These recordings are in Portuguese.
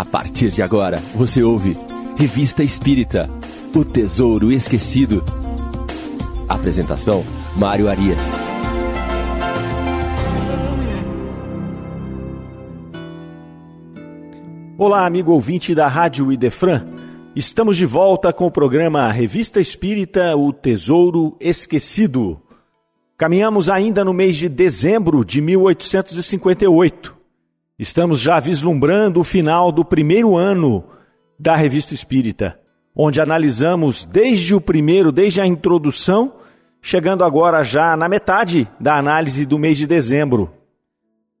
A partir de agora, você ouve Revista Espírita O Tesouro Esquecido. Apresentação: Mário Arias. Olá, amigo ouvinte da Rádio Idefran. Estamos de volta com o programa Revista Espírita O Tesouro Esquecido. Caminhamos ainda no mês de dezembro de 1858. Estamos já vislumbrando o final do primeiro ano da Revista Espírita, onde analisamos desde o primeiro, desde a introdução, chegando agora já na metade da análise do mês de dezembro.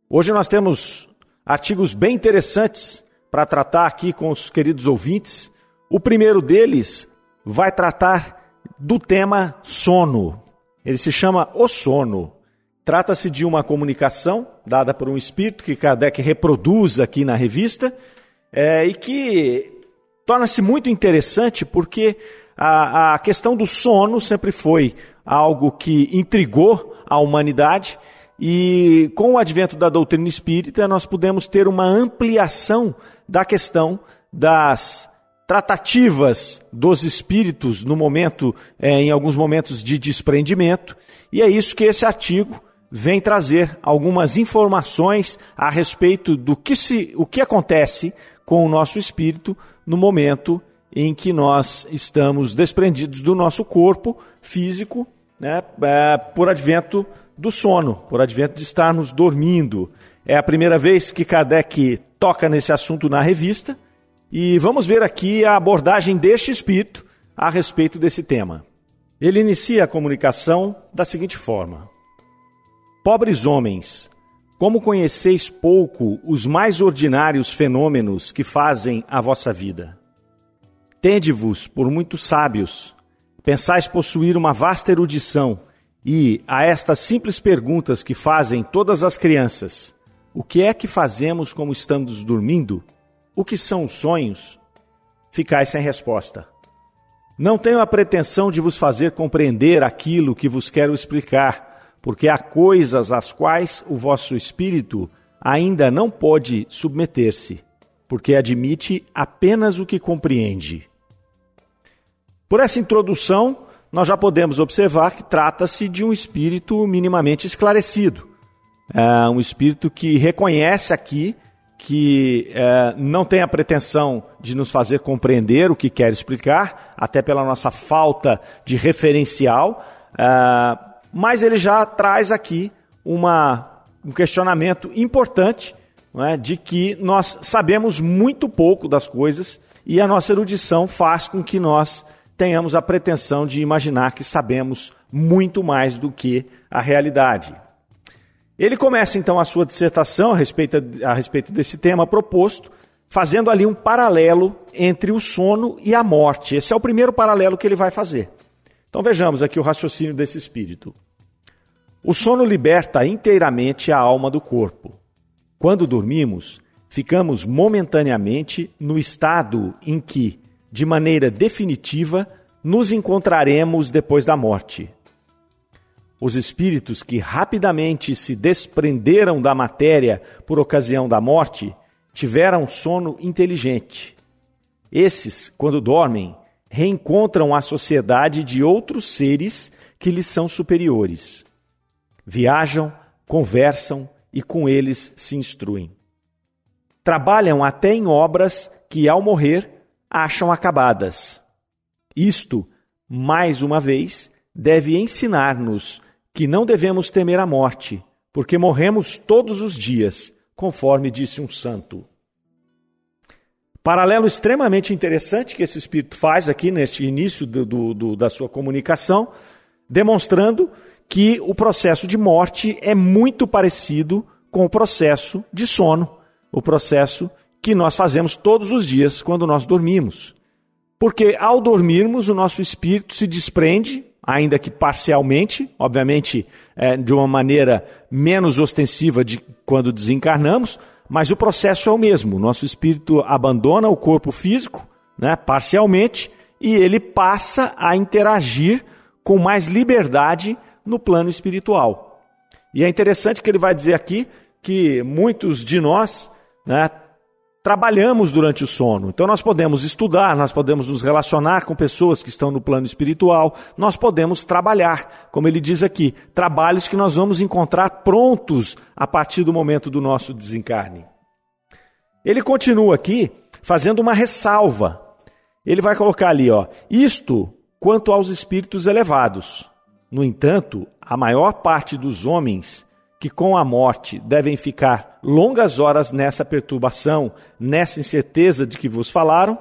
Hoje nós temos artigos bem interessantes para tratar aqui com os queridos ouvintes. O primeiro deles vai tratar do tema sono. Ele se chama O Sono. Trata-se de uma comunicação dada por um espírito que Kardec reproduz aqui na revista é, e que torna-se muito interessante porque a, a questão do sono sempre foi algo que intrigou a humanidade e com o advento da doutrina espírita nós pudemos ter uma ampliação da questão das tratativas dos espíritos no momento, é, em alguns momentos de desprendimento, e é isso que esse artigo vem trazer algumas informações a respeito do que, se, o que acontece com o nosso espírito no momento em que nós estamos desprendidos do nosso corpo físico, né, é, por advento do sono, por advento de estarmos dormindo. É a primeira vez que Kardec toca nesse assunto na revista e vamos ver aqui a abordagem deste espírito a respeito desse tema. Ele inicia a comunicação da seguinte forma: Pobres homens, como conheceis pouco os mais ordinários fenômenos que fazem a vossa vida? Tende-vos por muito sábios, pensais possuir uma vasta erudição, e a estas simples perguntas que fazem todas as crianças: o que é que fazemos como estamos dormindo? O que são os sonhos? Ficais sem resposta. Não tenho a pretensão de vos fazer compreender aquilo que vos quero explicar porque há coisas às quais o vosso espírito ainda não pode submeter-se, porque admite apenas o que compreende. Por essa introdução, nós já podemos observar que trata-se de um espírito minimamente esclarecido, é um espírito que reconhece aqui que é, não tem a pretensão de nos fazer compreender o que quer explicar, até pela nossa falta de referencial. É, mas ele já traz aqui uma, um questionamento importante é, de que nós sabemos muito pouco das coisas e a nossa erudição faz com que nós tenhamos a pretensão de imaginar que sabemos muito mais do que a realidade. Ele começa então a sua dissertação a respeito, a respeito desse tema proposto, fazendo ali um paralelo entre o sono e a morte. Esse é o primeiro paralelo que ele vai fazer. Então vejamos aqui o raciocínio desse espírito. O sono liberta inteiramente a alma do corpo. Quando dormimos, ficamos momentaneamente no estado em que, de maneira definitiva, nos encontraremos depois da morte. Os espíritos que rapidamente se desprenderam da matéria por ocasião da morte tiveram sono inteligente. Esses, quando dormem, reencontram a sociedade de outros seres que lhes são superiores. Viajam, conversam e com eles se instruem. Trabalham até em obras que, ao morrer, acham acabadas. Isto, mais uma vez, deve ensinar-nos que não devemos temer a morte, porque morremos todos os dias, conforme disse um santo. Paralelo extremamente interessante que esse espírito faz aqui neste início do, do, do, da sua comunicação, demonstrando que o processo de morte é muito parecido com o processo de sono, o processo que nós fazemos todos os dias quando nós dormimos. Porque ao dormirmos, o nosso espírito se desprende, ainda que parcialmente, obviamente é, de uma maneira menos ostensiva de quando desencarnamos, mas o processo é o mesmo. Nosso espírito abandona o corpo físico, né, parcialmente, e ele passa a interagir com mais liberdade no plano espiritual. E é interessante que ele vai dizer aqui que muitos de nós né, trabalhamos durante o sono. Então nós podemos estudar, nós podemos nos relacionar com pessoas que estão no plano espiritual, nós podemos trabalhar, como ele diz aqui, trabalhos que nós vamos encontrar prontos a partir do momento do nosso desencarne. Ele continua aqui fazendo uma ressalva. Ele vai colocar ali, ó, isto quanto aos espíritos elevados. No entanto, a maior parte dos homens que com a morte devem ficar longas horas nessa perturbação, nessa incerteza de que vos falaram,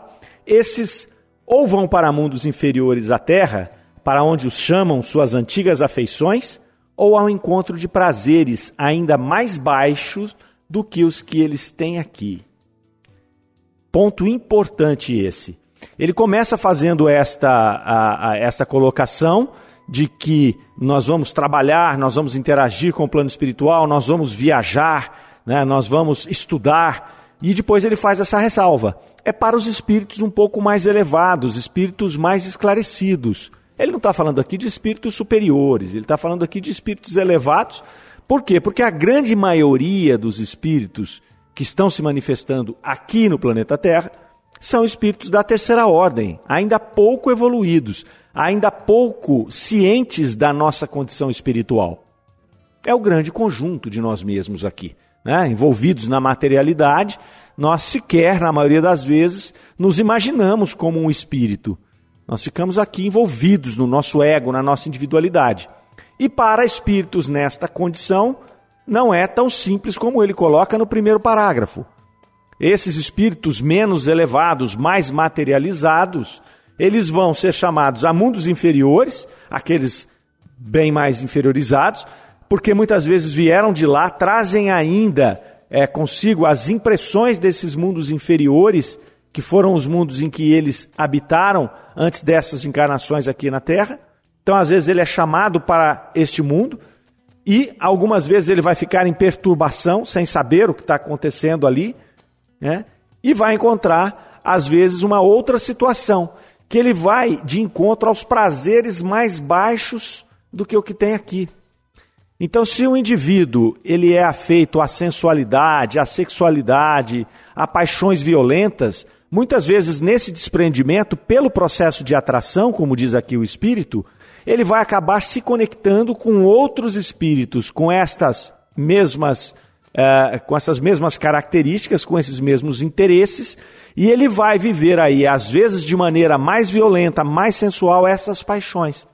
esses ou vão para mundos inferiores à terra, para onde os chamam suas antigas afeições, ou ao encontro de prazeres ainda mais baixos do que os que eles têm aqui. Ponto importante esse. Ele começa fazendo esta, a, a, esta colocação de que nós vamos trabalhar, nós vamos interagir com o plano espiritual, nós vamos viajar, né, nós vamos estudar. E depois ele faz essa ressalva. É para os espíritos um pouco mais elevados, espíritos mais esclarecidos. Ele não está falando aqui de espíritos superiores, ele está falando aqui de espíritos elevados. Por quê? Porque a grande maioria dos espíritos que estão se manifestando aqui no planeta Terra são espíritos da terceira ordem, ainda pouco evoluídos, ainda pouco cientes da nossa condição espiritual. É o grande conjunto de nós mesmos aqui, né? envolvidos na materialidade, nós sequer, na maioria das vezes, nos imaginamos como um espírito. Nós ficamos aqui envolvidos no nosso ego, na nossa individualidade. E para espíritos nesta condição, não é tão simples como ele coloca no primeiro parágrafo. Esses espíritos menos elevados, mais materializados, eles vão ser chamados a mundos inferiores, aqueles bem mais inferiorizados, porque muitas vezes vieram de lá, trazem ainda é, consigo as impressões desses mundos inferiores, que foram os mundos em que eles habitaram antes dessas encarnações aqui na Terra. Então, às vezes, ele é chamado para este mundo e algumas vezes ele vai ficar em perturbação, sem saber o que está acontecendo ali, né? e vai encontrar, às vezes, uma outra situação que ele vai de encontro aos prazeres mais baixos do que o que tem aqui. Então, se o indivíduo ele é afeito à sensualidade, à sexualidade, a paixões violentas, muitas vezes nesse desprendimento, pelo processo de atração, como diz aqui o espírito, ele vai acabar se conectando com outros espíritos, com estas mesmas é, com essas mesmas características, com esses mesmos interesses, e ele vai viver aí, às vezes de maneira mais violenta, mais sensual, essas paixões.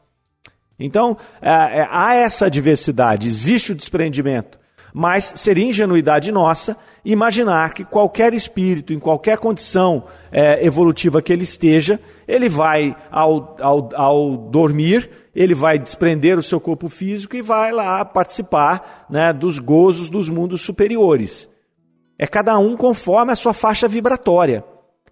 Então, é, é, há essa diversidade, existe o desprendimento, mas seria ingenuidade nossa imaginar que qualquer espírito, em qualquer condição é, evolutiva que ele esteja, ele vai, ao, ao, ao dormir, ele vai desprender o seu corpo físico e vai lá participar né, dos gozos dos mundos superiores. É cada um conforme a sua faixa vibratória.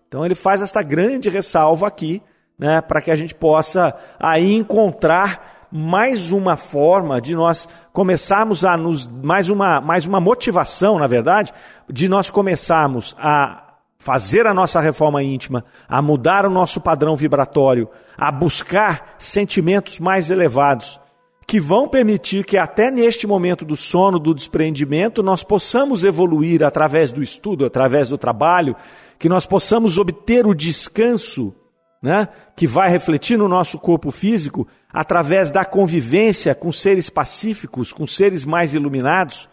Então ele faz esta grande ressalva aqui, né, para que a gente possa aí encontrar mais uma forma de nós começarmos a nos mais uma mais uma motivação, na verdade, de nós começarmos a fazer a nossa reforma íntima, a mudar o nosso padrão vibratório, a buscar sentimentos mais elevados, que vão permitir que até neste momento do sono, do despreendimento, nós possamos evoluir através do estudo, através do trabalho, que nós possamos obter o descanso, né, que vai refletir no nosso corpo físico através da convivência com seres pacíficos, com seres mais iluminados,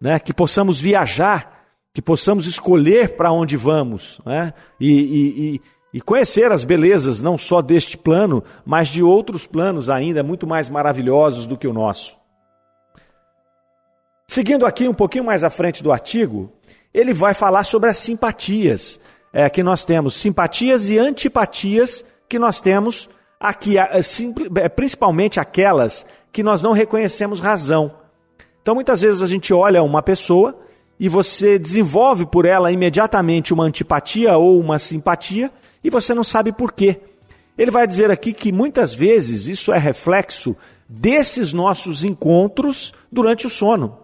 né, que possamos viajar que possamos escolher para onde vamos né? e, e, e, conhecer as belezas não só deste plano, mas de outros planos ainda muito mais maravilhosos do que o nosso. Seguindo aqui um pouquinho mais à frente do artigo, ele vai falar sobre as simpatias é, que nós temos, simpatias e antipatias que nós temos aqui, é, é, principalmente aquelas que nós não reconhecemos razão. Então, muitas vezes a gente olha uma pessoa e você desenvolve por ela imediatamente uma antipatia ou uma simpatia e você não sabe por quê. Ele vai dizer aqui que muitas vezes isso é reflexo desses nossos encontros durante o sono.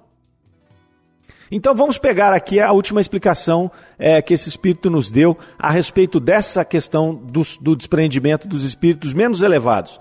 Então vamos pegar aqui a última explicação é, que esse espírito nos deu a respeito dessa questão do, do desprendimento dos espíritos menos elevados.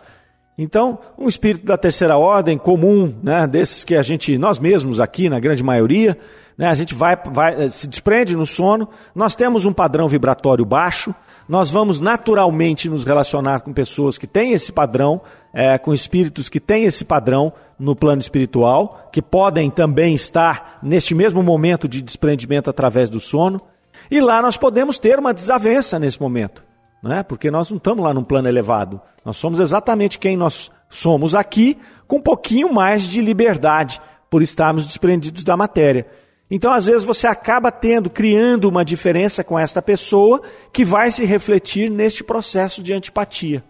Então, um espírito da terceira ordem comum, né, desses que a gente, nós mesmos aqui, na grande maioria, né, a gente vai, vai, eh, se desprende no sono, nós temos um padrão vibratório baixo, nós vamos naturalmente nos relacionar com pessoas que têm esse padrão, é, com espíritos que têm esse padrão no plano espiritual, que podem também estar neste mesmo momento de desprendimento através do sono, e lá nós podemos ter uma desavença nesse momento né? porque nós não estamos lá num plano elevado. Nós somos exatamente quem nós somos aqui, com um pouquinho mais de liberdade, por estarmos desprendidos da matéria. Então, às vezes, você acaba tendo, criando uma diferença com esta pessoa que vai se refletir neste processo de antipatia.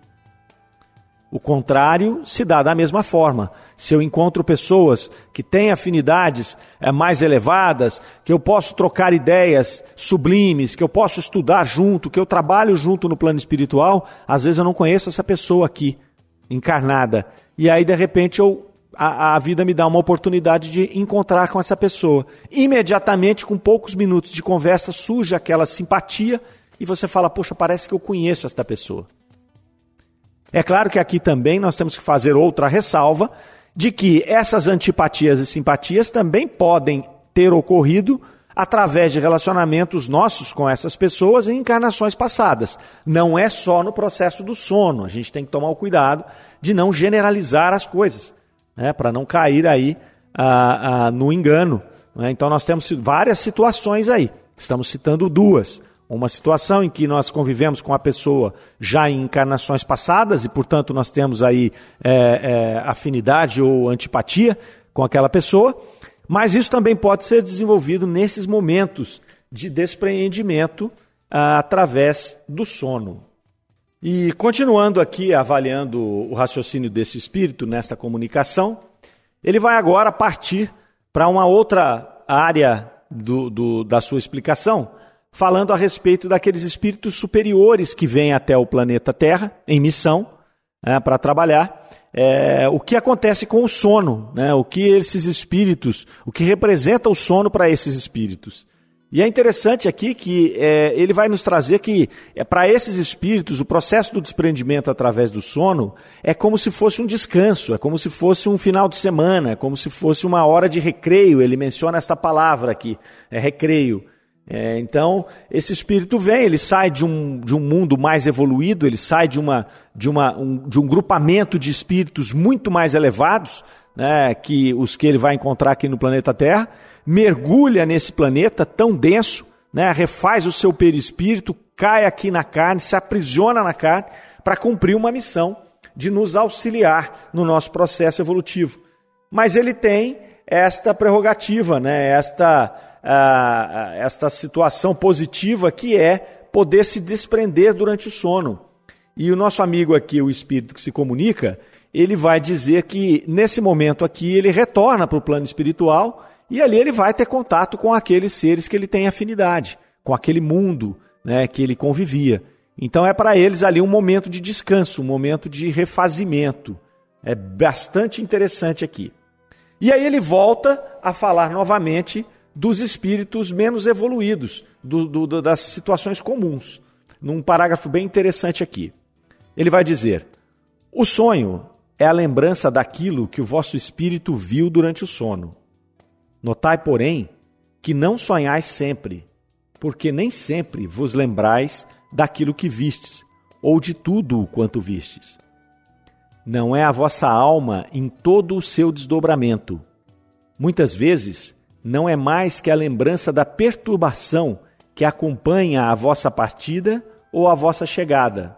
O contrário se dá da mesma forma. Se eu encontro pessoas que têm afinidades é, mais elevadas, que eu posso trocar ideias sublimes, que eu posso estudar junto, que eu trabalho junto no plano espiritual, às vezes eu não conheço essa pessoa aqui, encarnada. E aí, de repente, eu, a, a vida me dá uma oportunidade de encontrar com essa pessoa. Imediatamente, com poucos minutos de conversa, surge aquela simpatia e você fala: Poxa, parece que eu conheço esta pessoa. É claro que aqui também nós temos que fazer outra ressalva de que essas antipatias e simpatias também podem ter ocorrido através de relacionamentos nossos com essas pessoas em encarnações passadas. Não é só no processo do sono. A gente tem que tomar o cuidado de não generalizar as coisas, né, para não cair aí ah, ah, no engano. Né? Então nós temos várias situações aí. Estamos citando duas. Uma situação em que nós convivemos com a pessoa já em encarnações passadas e, portanto, nós temos aí é, é, afinidade ou antipatia com aquela pessoa, mas isso também pode ser desenvolvido nesses momentos de despreendimento ah, através do sono. E continuando aqui avaliando o raciocínio desse espírito nesta comunicação, ele vai agora partir para uma outra área do, do, da sua explicação falando a respeito daqueles espíritos superiores que vêm até o planeta Terra em missão né, para trabalhar. É, o que acontece com o sono, né, o que esses espíritos, o que representa o sono para esses espíritos. E é interessante aqui que é, ele vai nos trazer que, é, para esses espíritos, o processo do desprendimento através do sono é como se fosse um descanso, é como se fosse um final de semana, é como se fosse uma hora de recreio. Ele menciona esta palavra aqui, é recreio. É, então, esse espírito vem, ele sai de um, de um mundo mais evoluído, ele sai de, uma, de, uma, um, de um grupamento de espíritos muito mais elevados, né, que os que ele vai encontrar aqui no planeta Terra, mergulha nesse planeta tão denso, né, refaz o seu perispírito, cai aqui na carne, se aprisiona na carne, para cumprir uma missão de nos auxiliar no nosso processo evolutivo. Mas ele tem esta prerrogativa, né, esta esta situação positiva que é poder se desprender durante o sono. E o nosso amigo aqui, o espírito que se comunica, ele vai dizer que nesse momento aqui ele retorna para o plano espiritual e ali ele vai ter contato com aqueles seres que ele tem afinidade, com aquele mundo né, que ele convivia. Então é para eles ali um momento de descanso, um momento de refazimento. É bastante interessante aqui. E aí ele volta a falar novamente dos espíritos menos evoluídos, do, do, das situações comuns. Num parágrafo bem interessante aqui. Ele vai dizer: O sonho é a lembrança daquilo que o vosso espírito viu durante o sono. Notai, porém, que não sonhais sempre, porque nem sempre vos lembrais daquilo que vistes, ou de tudo o quanto vistes. Não é a vossa alma em todo o seu desdobramento. Muitas vezes não é mais que a lembrança da perturbação que acompanha a vossa partida ou a vossa chegada.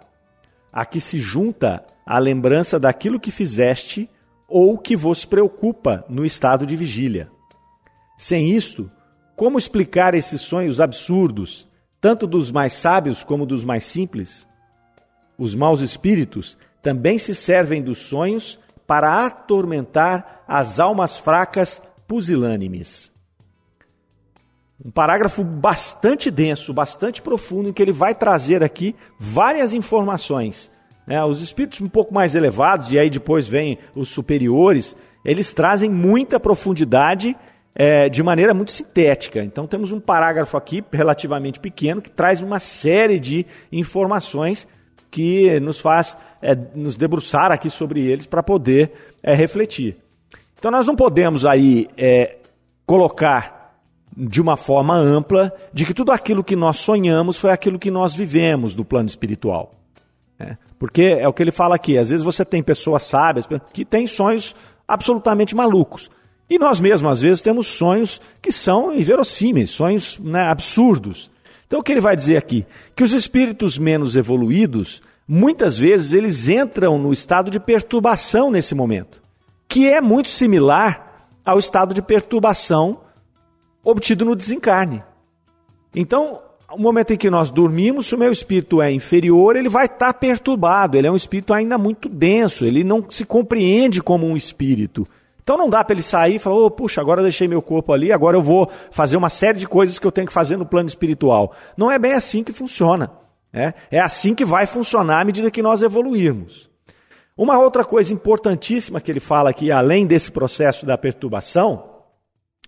A que se junta a lembrança daquilo que fizeste ou que vos preocupa no estado de vigília. Sem isto, como explicar esses sonhos absurdos, tanto dos mais sábios como dos mais simples? Os maus espíritos também se servem dos sonhos para atormentar as almas fracas pusilânimes um parágrafo bastante denso, bastante profundo, em que ele vai trazer aqui várias informações. Né? Os espíritos um pouco mais elevados, e aí depois vem os superiores, eles trazem muita profundidade é, de maneira muito sintética. Então temos um parágrafo aqui relativamente pequeno que traz uma série de informações que nos faz é, nos debruçar aqui sobre eles para poder é, refletir. Então nós não podemos aí é, colocar de uma forma ampla de que tudo aquilo que nós sonhamos foi aquilo que nós vivemos no plano espiritual. Né? Porque é o que ele fala aqui, às vezes você tem pessoas sábias que têm sonhos absolutamente malucos. E nós mesmos, às vezes, temos sonhos que são inverossímeis, sonhos né, absurdos. Então, o que ele vai dizer aqui? Que os espíritos menos evoluídos, muitas vezes, eles entram no estado de perturbação nesse momento, que é muito similar ao estado de perturbação obtido no desencarne. Então, o momento em que nós dormimos, se o meu espírito é inferior, ele vai estar perturbado, ele é um espírito ainda muito denso, ele não se compreende como um espírito. Então não dá para ele sair e falar, oh, puxa, agora eu deixei meu corpo ali, agora eu vou fazer uma série de coisas que eu tenho que fazer no plano espiritual. Não é bem assim que funciona. É, é assim que vai funcionar à medida que nós evoluirmos. Uma outra coisa importantíssima que ele fala aqui, além desse processo da perturbação,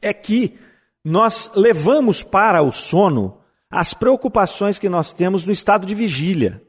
é que nós levamos para o sono as preocupações que nós temos no estado de vigília.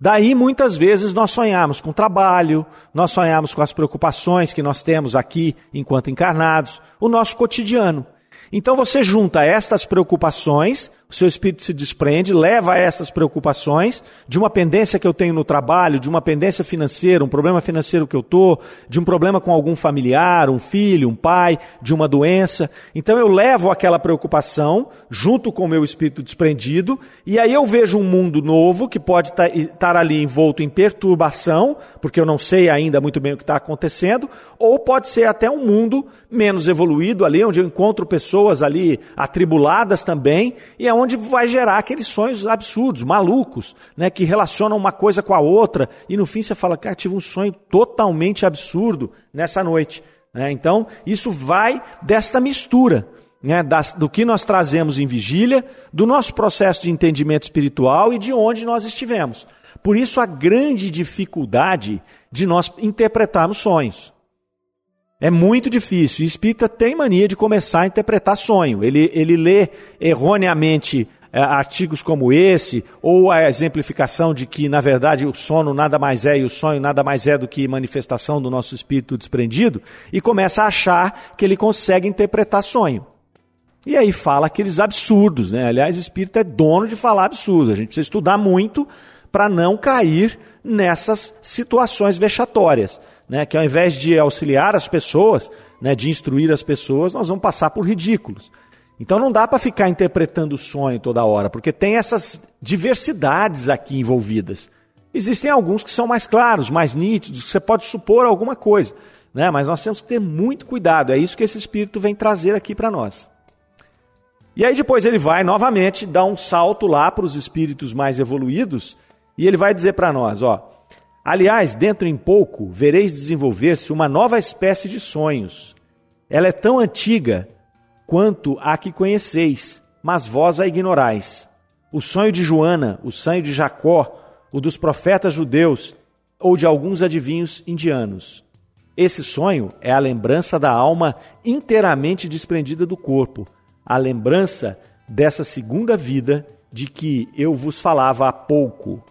Daí muitas vezes nós sonhamos com trabalho, nós sonhamos com as preocupações que nós temos aqui enquanto encarnados, o nosso cotidiano. Então você junta estas preocupações o seu espírito se desprende, leva a essas preocupações de uma pendência que eu tenho no trabalho, de uma pendência financeira, um problema financeiro que eu estou, de um problema com algum familiar, um filho, um pai, de uma doença. Então eu levo aquela preocupação junto com o meu espírito desprendido, e aí eu vejo um mundo novo que pode estar tá, ali envolto em perturbação, porque eu não sei ainda muito bem o que está acontecendo, ou pode ser até um mundo menos evoluído ali, onde eu encontro pessoas ali atribuladas também, e é vai gerar aqueles sonhos absurdos, malucos, né, que relacionam uma coisa com a outra, e no fim você fala, cara, tive um sonho totalmente absurdo nessa noite. Né? Então, isso vai desta mistura. Né, das, do que nós trazemos em vigília, do nosso processo de entendimento espiritual e de onde nós estivemos. Por isso, a grande dificuldade de nós interpretarmos sonhos. É muito difícil. E espírita tem mania de começar a interpretar sonho. Ele, ele lê erroneamente é, artigos como esse, ou a exemplificação de que, na verdade, o sono nada mais é e o sonho nada mais é do que manifestação do nosso espírito desprendido, e começa a achar que ele consegue interpretar sonho. E aí fala aqueles absurdos, né? Aliás, espírito é dono de falar absurdo. A gente precisa estudar muito para não cair nessas situações vexatórias né, que ao invés de auxiliar as pessoas, né, de instruir as pessoas, nós vamos passar por ridículos. Então não dá para ficar interpretando o sonho toda hora, porque tem essas diversidades aqui envolvidas. Existem alguns que são mais claros, mais nítidos, que você pode supor alguma coisa, né? mas nós temos que ter muito cuidado. É isso que esse Espírito vem trazer aqui para nós. E aí depois ele vai novamente dar um salto lá para os espíritos mais evoluídos e ele vai dizer para nós, ó, Aliás, dentro em pouco vereis desenvolver-se uma nova espécie de sonhos. Ela é tão antiga quanto a que conheceis, mas vós a ignorais. O sonho de Joana, o sonho de Jacó, o dos profetas judeus ou de alguns adivinhos indianos. Esse sonho é a lembrança da alma inteiramente desprendida do corpo, a lembrança dessa segunda vida de que eu vos falava há pouco.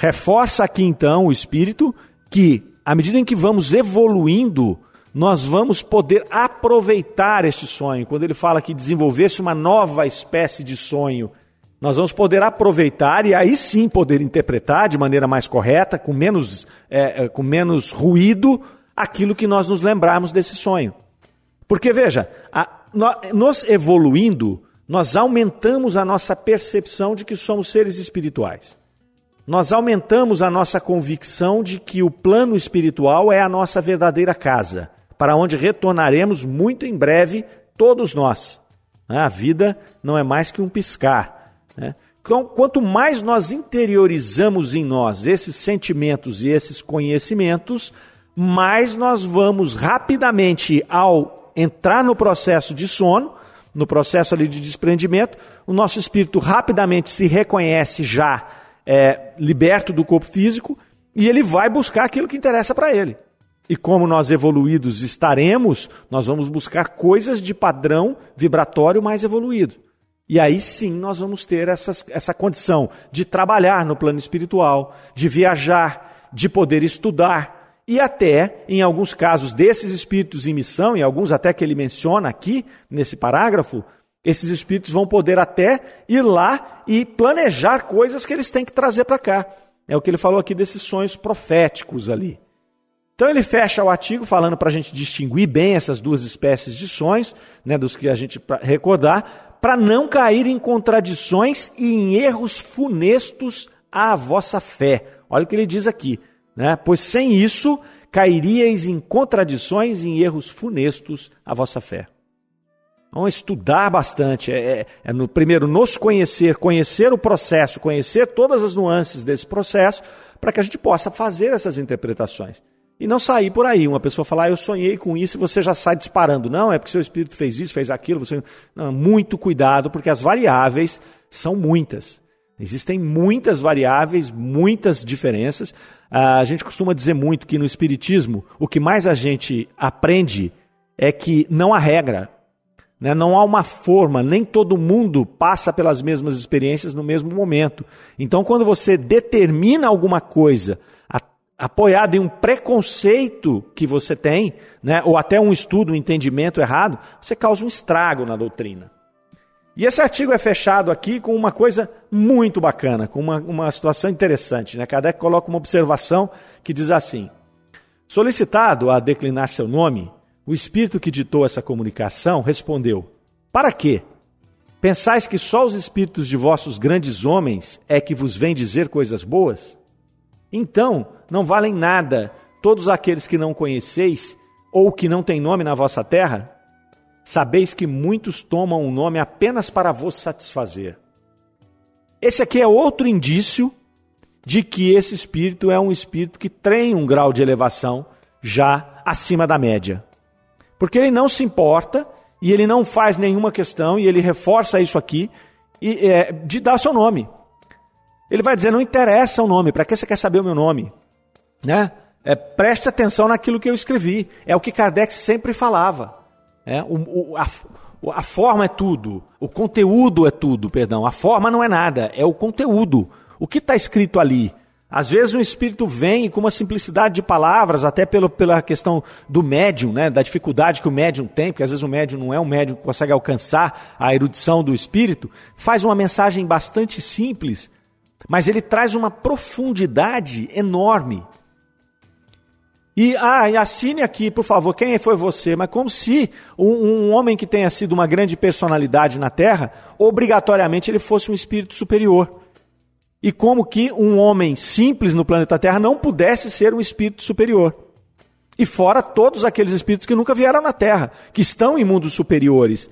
Reforça aqui então o espírito que, à medida em que vamos evoluindo, nós vamos poder aproveitar este sonho. Quando ele fala que desenvolver-se uma nova espécie de sonho, nós vamos poder aproveitar e aí sim poder interpretar de maneira mais correta, com menos, é, é com menos ruído, aquilo que nós nos lembrarmos desse sonho. Porque veja, a, nós evoluindo, nós aumentamos a nossa percepção de que somos seres espirituais nós aumentamos a nossa convicção de que o plano espiritual é a nossa verdadeira casa, para onde retornaremos muito em breve, todos nós. A vida não é mais que um piscar. Né? Então, quanto mais nós interiorizamos em nós esses sentimentos e esses conhecimentos, mais nós vamos rapidamente, ao entrar no processo de sono, no processo ali de desprendimento, o nosso espírito rapidamente se reconhece já é, liberto do corpo físico e ele vai buscar aquilo que interessa para ele. E como nós evoluídos estaremos, nós vamos buscar coisas de padrão vibratório mais evoluído. E aí sim nós vamos ter essas, essa condição de trabalhar no plano espiritual, de viajar, de poder estudar e até, em alguns casos desses espíritos em missão, e alguns até que ele menciona aqui nesse parágrafo, esses espíritos vão poder até ir lá e planejar coisas que eles têm que trazer para cá. É o que ele falou aqui desses sonhos proféticos ali. Então ele fecha o artigo falando para a gente distinguir bem essas duas espécies de sonhos, né, dos que a gente recordar, para não cair em contradições e em erros funestos à vossa fé. Olha o que ele diz aqui, né? Pois sem isso cairíeis em contradições e em erros funestos à vossa fé. Vamos estudar bastante. É, é, é, no primeiro nos conhecer, conhecer o processo, conhecer todas as nuances desse processo, para que a gente possa fazer essas interpretações. E não sair por aí, uma pessoa falar, ah, eu sonhei com isso e você já sai disparando. Não, é porque seu espírito fez isso, fez aquilo. Você... Não, muito cuidado, porque as variáveis são muitas. Existem muitas variáveis, muitas diferenças. Ah, a gente costuma dizer muito que no Espiritismo, o que mais a gente aprende é que não há regra. Né? Não há uma forma, nem todo mundo passa pelas mesmas experiências no mesmo momento. Então, quando você determina alguma coisa apoiado em um preconceito que você tem, né, ou até um estudo, um entendimento errado, você causa um estrago na doutrina. E esse artigo é fechado aqui com uma coisa muito bacana, com uma, uma situação interessante. Né? Kardec coloca uma observação que diz assim: Solicitado a declinar seu nome, o espírito que ditou essa comunicação respondeu: Para quê? Pensais que só os espíritos de vossos grandes homens é que vos vêm dizer coisas boas? Então, não valem nada todos aqueles que não conheceis ou que não têm nome na vossa terra? Sabeis que muitos tomam um nome apenas para vos satisfazer. Esse aqui é outro indício de que esse espírito é um espírito que tem um grau de elevação já acima da média. Porque ele não se importa e ele não faz nenhuma questão, e ele reforça isso aqui, e, é, de dar seu nome. Ele vai dizer: não interessa o nome, para que você quer saber o meu nome? Né? É, preste atenção naquilo que eu escrevi. É o que Kardec sempre falava. É, o, o, a, a forma é tudo, o conteúdo é tudo, perdão. A forma não é nada, é o conteúdo. O que está escrito ali? Às vezes um espírito vem com uma simplicidade de palavras, até pelo, pela questão do médium, né, da dificuldade que o médium tem, porque às vezes o médium não é um médium que consegue alcançar a erudição do espírito, faz uma mensagem bastante simples, mas ele traz uma profundidade enorme. E, ah, e assine aqui, por favor, quem foi você? Mas como se um, um, homem que tenha sido uma grande personalidade na Terra, obrigatoriamente ele fosse um espírito superior. E como que um homem simples no planeta Terra não pudesse ser um espírito superior. E fora todos aqueles espíritos que nunca vieram na Terra, que estão em mundos superiores.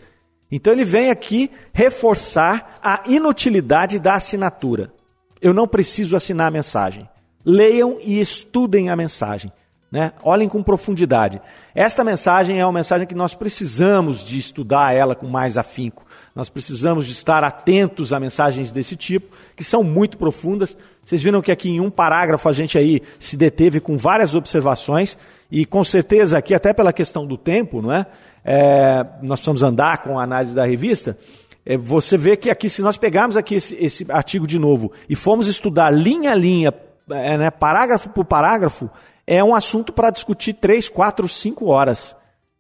Então ele vem aqui reforçar a inutilidade da assinatura. Eu não preciso assinar a mensagem. Leiam e estudem a mensagem. Né? Olhem com profundidade. Esta mensagem é uma mensagem que nós precisamos de estudar ela com mais afinco. Nós precisamos de estar atentos a mensagens desse tipo, que são muito profundas. Vocês viram que aqui em um parágrafo a gente aí se deteve com várias observações e com certeza aqui até pela questão do tempo, não é? é nós precisamos andar com a análise da revista é, você vê que aqui, se nós pegarmos aqui esse, esse artigo de novo e formos estudar linha a linha, é, né, parágrafo por parágrafo, é um assunto para discutir três, quatro, cinco horas.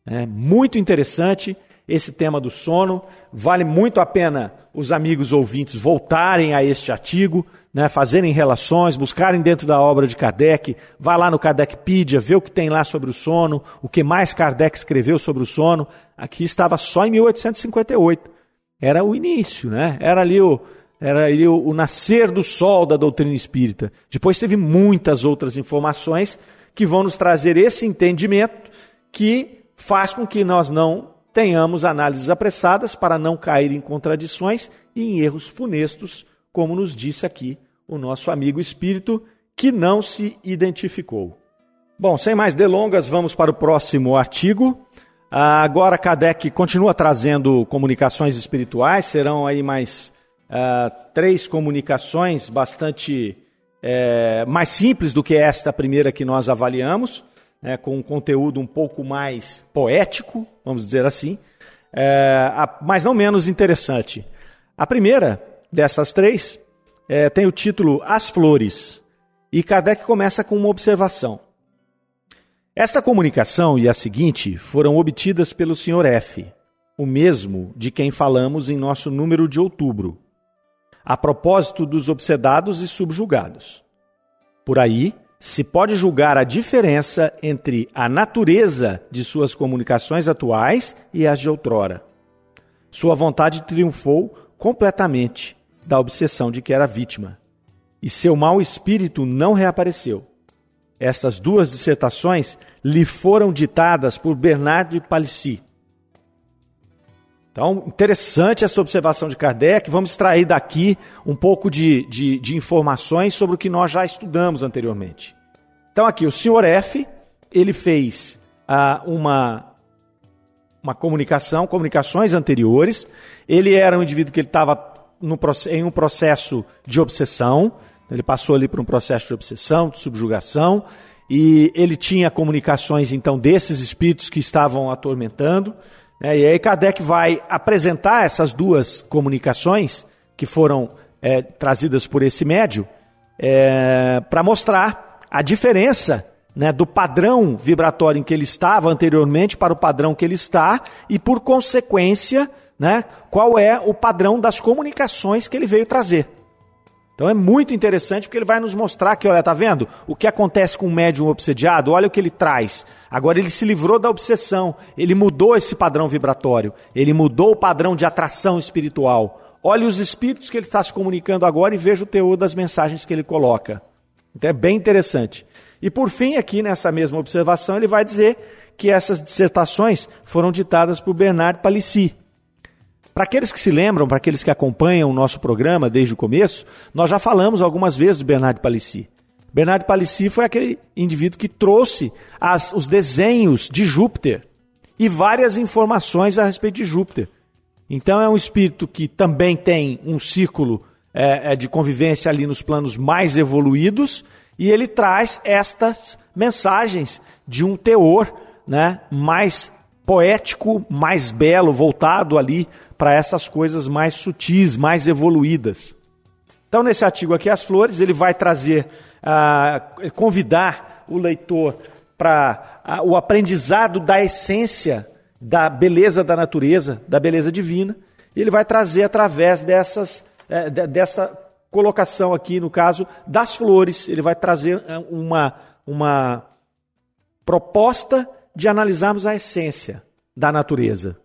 É muito interessante esse tema do sono. Vale muito a pena os amigos ouvintes voltarem a este artigo, né, fazerem relações, buscarem dentro da obra de Kardec, vá lá no Kardecpedia, vê o que tem lá sobre o sono, o que mais Kardec escreveu sobre o sono. Aqui estava só em 1858 era o início, né? Era ali o, era ali o, o nascer do sol da doutrina espírita. Depois teve muitas outras informações que vão nos trazer esse entendimento que faz com que nós não tenhamos análises apressadas para não cair em contradições e em erros funestos, como nos disse aqui o nosso amigo espírito que não se identificou. Bom, sem mais delongas, vamos para o próximo artigo. Ah, agora Kardec continua trazendo comunicações espirituais, serão aí mais uh, três comunicações bastante é, mais simples do que esta primeira que nós avaliamos, né, com um conteúdo um pouco mais poético, vamos dizer assim, é, mas não menos interessante. A primeira dessas três é, tem o título As Flores, e Kardec começa com uma observação. Esta comunicação e a seguinte foram obtidas pelo Sr. F, o mesmo de quem falamos em nosso número de outubro, a propósito dos obsedados e subjugados. Por aí, se pode julgar a diferença entre a natureza de suas comunicações atuais e as de outrora. Sua vontade triunfou completamente da obsessão de que era vítima, e seu mau espírito não reapareceu. Essas duas dissertações lhe foram ditadas por Bernard de Palissy. Então, interessante essa observação de Kardec. Vamos extrair daqui um pouco de, de, de informações sobre o que nós já estudamos anteriormente. Então, aqui, o senhor F, ele fez ah, uma, uma comunicação, comunicações anteriores. Ele era um indivíduo que ele estava em um processo de obsessão. Ele passou ali por um processo de obsessão, de subjugação, e ele tinha comunicações, então, desses espíritos que estavam atormentando. Né? E aí Kardec vai apresentar essas duas comunicações que foram é, trazidas por esse médio é, para mostrar a diferença né, do padrão vibratório em que ele estava anteriormente para o padrão que ele está e, por consequência, né, qual é o padrão das comunicações que ele veio trazer. Então é muito interessante porque ele vai nos mostrar que, olha, tá vendo? O que acontece com um médium obsediado, olha o que ele traz. Agora ele se livrou da obsessão, ele mudou esse padrão vibratório, ele mudou o padrão de atração espiritual. Olhe os espíritos que ele está se comunicando agora e veja o teor das mensagens que ele coloca. Então é bem interessante. E por fim, aqui nessa mesma observação, ele vai dizer que essas dissertações foram ditadas por Bernard Palissy. Para aqueles que se lembram, para aqueles que acompanham o nosso programa desde o começo, nós já falamos algumas vezes do Bernard Palissy. Bernard Palissy foi aquele indivíduo que trouxe as, os desenhos de Júpiter e várias informações a respeito de Júpiter. Então é um espírito que também tem um círculo é, é de convivência ali nos planos mais evoluídos e ele traz estas mensagens de um teor né, mais poético, mais belo, voltado ali para essas coisas mais sutis, mais evoluídas. Então, nesse artigo aqui, As Flores, ele vai trazer, uh, convidar o leitor para uh, o aprendizado da essência da beleza da natureza, da beleza divina. E ele vai trazer através dessas, de, dessa colocação aqui, no caso, das flores. Ele vai trazer eh, uma, uma proposta de analisarmos a essência da natureza.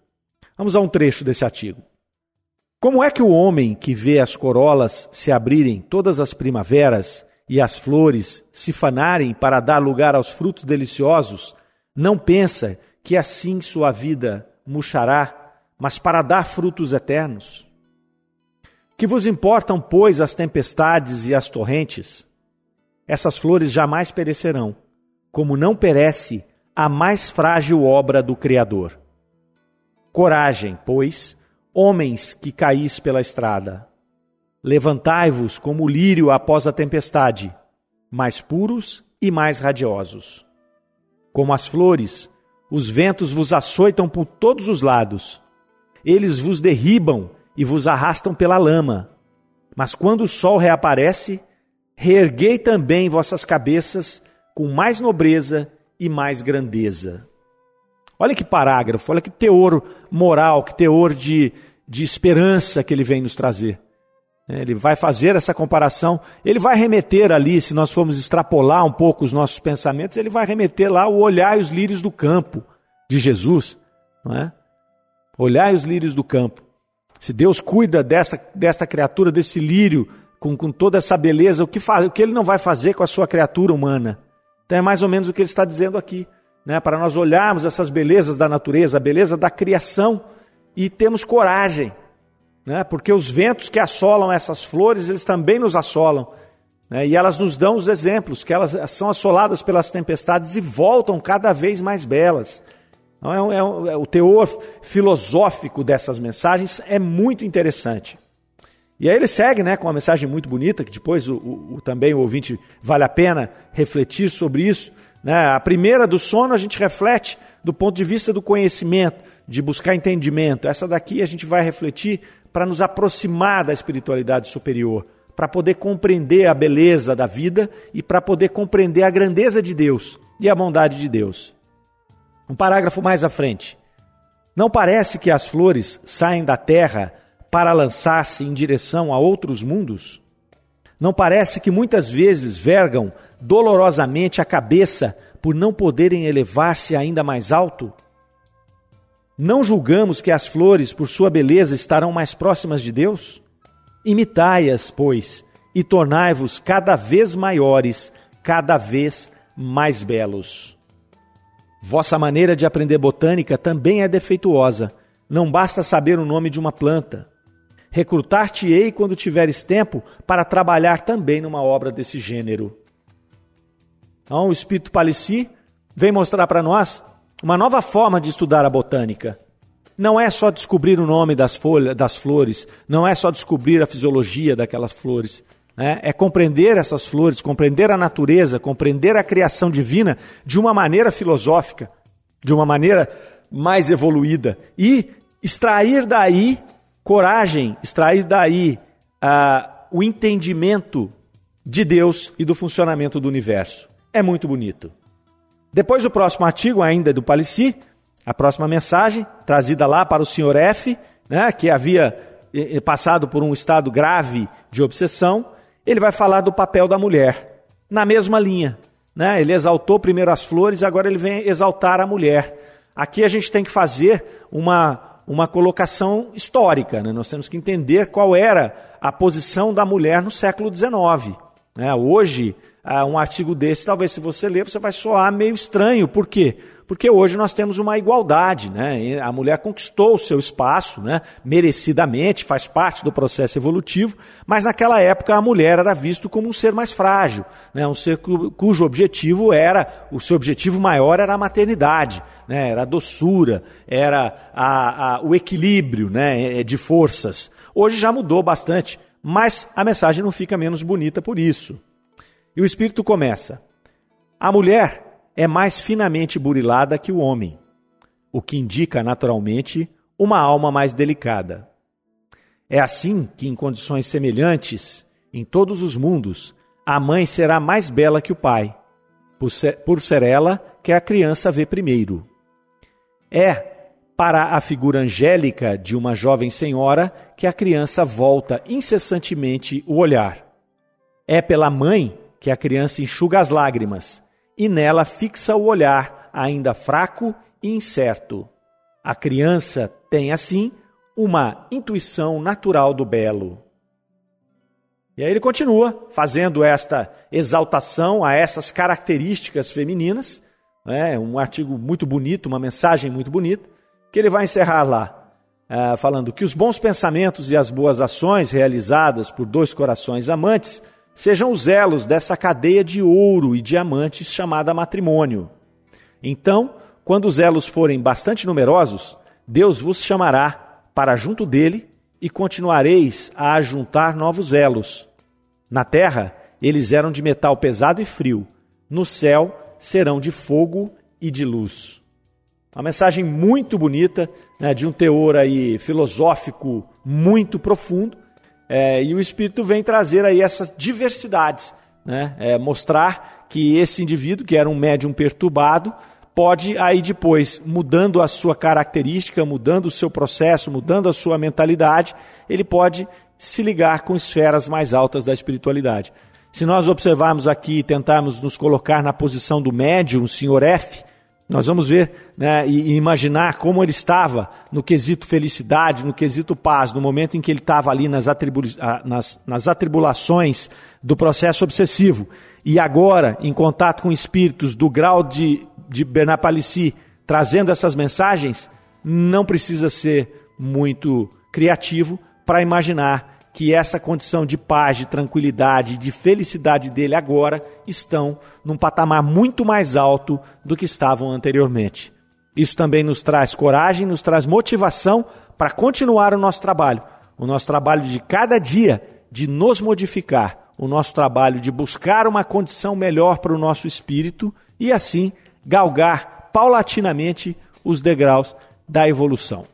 Vamos a um trecho desse artigo. Como é que o homem que vê as corolas se abrirem todas as primaveras e as flores se fanarem para dar lugar aos frutos deliciosos, não pensa que assim sua vida murchará, mas para dar frutos eternos? Que vos importam, pois, as tempestades e as torrentes? Essas flores jamais perecerão, como não perece a mais frágil obra do Criador. Coragem, pois, homens que caís pela estrada. Levantai-vos como o lírio após a tempestade, mais puros e mais radiosos. Como as flores, os ventos vos açoitam por todos os lados. Eles vos derribam e vos arrastam pela lama. Mas quando o sol reaparece, reerguei também vossas cabeças com mais nobreza e mais grandeza. Olha que parágrafo, olha que teor moral, que teor de, de esperança que ele vem nos trazer. É, ele vai fazer essa comparação, ele vai remeter ali, se nós formos extrapolar um pouco os nossos pensamentos, ele vai remeter lá o olhar e os lírios do campo de Jesus. Não é? Olhar os lírios do campo. Se Deus cuida dessa, dessa criatura, desse lírio, com, com toda essa beleza, o que, faz, o que ele não vai fazer com a sua criatura humana? Então é mais ou menos o que ele está dizendo aqui né, para nós olharmos essas belezas da natureza, a beleza da criação e termos coragem, né, porque os ventos que assolam essas flores, eles também nos assolam. Né, e elas nos dão os exemplos, que elas são assoladas pelas tempestades e voltam cada vez mais belas. Então, é, é, é, o teor filosófico dessas mensagens é muito interessante. E aí ele segue né, com uma mensagem muito bonita, que depois o, o, também o ouvinte vale a pena refletir sobre isso. Né? A primeira do sono a gente reflete do ponto de vista do conhecimento, de buscar entendimento. Essa daqui a gente vai refletir para nos aproximar da espiritualidade superior, para poder compreender a beleza da vida e para poder compreender a grandeza de Deus e a bondade de Deus. Um parágrafo mais à frente. Não parece que as flores saem da terra para lançar-se em direção a outros mundos? Não parece que muitas vezes vergam dolorosamente a cabeça por não poderem elevar-se ainda mais alto? Não julgamos que as flores, por sua beleza, estarão mais próximas de Deus? Imitai-as, pois, e tornai-vos cada vez maiores, cada vez mais belos. Vossa maneira de aprender botânica também é defeituosa. Não basta saber o nome de uma planta. Recrutar-te-ei quando tiveres tempo para trabalhar também numa obra desse gênero. Então, o Espírito Palissy vem mostrar para nós uma nova forma de estudar a botânica. Não é só descobrir o nome das folhas, das flores, não é só descobrir a fisiologia daquelas flores. Né? É compreender essas flores, compreender a natureza, compreender a criação divina de uma maneira filosófica, de uma maneira mais evoluída e extrair daí coragem, extrair daí o entendimento de Deus e do funcionamento do universo. É muito bonito. Depois do próximo artigo, ainda do Palissy, a próxima mensagem, trazida lá para o senhor F, né, que havia passado por um estado grave de obsessão, ele vai falar do papel da mulher, na mesma linha. Né? Ele exaltou primeiro as flores, agora ele vem exaltar a mulher. Aqui a gente tem que fazer uma, uma colocação histórica, né? nós temos que entender qual era a posição da mulher no século XIX. Né? Hoje, ah, um artigo desse, talvez se você ler, você vai soar meio estranho. Por quê? Porque hoje nós temos uma igualdade, né? A mulher conquistou o seu espaço, né? Merecidamente, faz parte do processo evolutivo, mas naquela época a mulher era vista como um ser mais frágil, né? Um ser cujo objetivo era, o seu objetivo maior era a maternidade, né? Era a doçura, era a, a, o equilíbrio, né? De forças. Hoje já mudou bastante, mas a mensagem não fica menos bonita por isso. E o espírito começa: A mulher é mais finamente burilada que o homem, o que indica naturalmente uma alma mais delicada. É assim que, em condições semelhantes, em todos os mundos, a mãe será mais bela que o pai, por ser, por ser ela que a criança vê primeiro. É para a figura angélica de uma jovem senhora que a criança volta incessantemente o olhar. É pela mãe que a criança enxuga as lágrimas e nela fixa o olhar, ainda fraco e incerto. A criança tem, assim, uma intuição natural do belo. E aí ele continua fazendo esta exaltação a essas características femininas, né? um artigo muito bonito, uma mensagem muito bonita, que ele vai encerrar lá, uh, falando que os bons pensamentos e as boas ações realizadas por dois corações amantes sejam os elos dessa cadeia de ouro e diamantes chamada matrimônio. Então, quando os elos forem bastante numerosos, Deus vos chamará para junto dele e continuareis a ajuntar novos elos. Na terra, eles eram de metal pesado e frio, no céu serão de fogo e de luz. Uma mensagem muito bonita, né, de um teor aí filosófico muito profundo, é, e o Espírito vem trazer aí essas diversidades, né? É, mostrar que esse indivíduo, que era um médium perturbado, pode aí depois, mudando a sua característica, mudando o seu processo, mudando a sua mentalidade, ele pode se ligar com esferas mais altas da espiritualidade. Se nós observarmos aqui e tentarmos nos colocar na posição do médium, o senhor F, nós vamos ver né, e, imaginar como ele estava no quesito felicidade, no quesito paz, no momento em que ele estava ali nas, atribu nas, nas atribulações do processo obsessivo. E agora, em contato com espíritos do grau de, de Bernard trazendo essas mensagens, não precisa ser muito criativo para imaginar que essa condição de paz, de tranquilidade, de felicidade dele agora estão num patamar muito mais alto do que estavam anteriormente. Isso também nos traz coragem, nos traz motivação para continuar o nosso trabalho, o nosso trabalho de cada dia de nos modificar, o nosso trabalho de buscar uma condição melhor para o nosso espírito e assim galgar paulatinamente os degraus da evolução.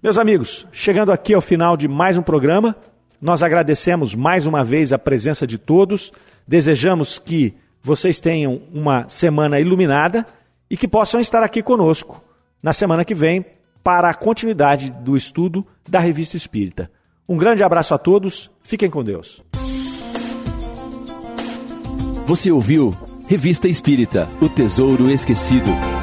Meus amigos, chegando aqui ao final de mais um programa, nós agradecemos mais uma vez a presença de todos, desejamos que vocês tenham uma semana iluminada e que possam estar aqui conosco na semana que vem para a continuidade do estudo da Revista Espírita. Um grande abraço a todos, fiquem com Deus. Você ouviu Revista Espírita O Tesouro Esquecido.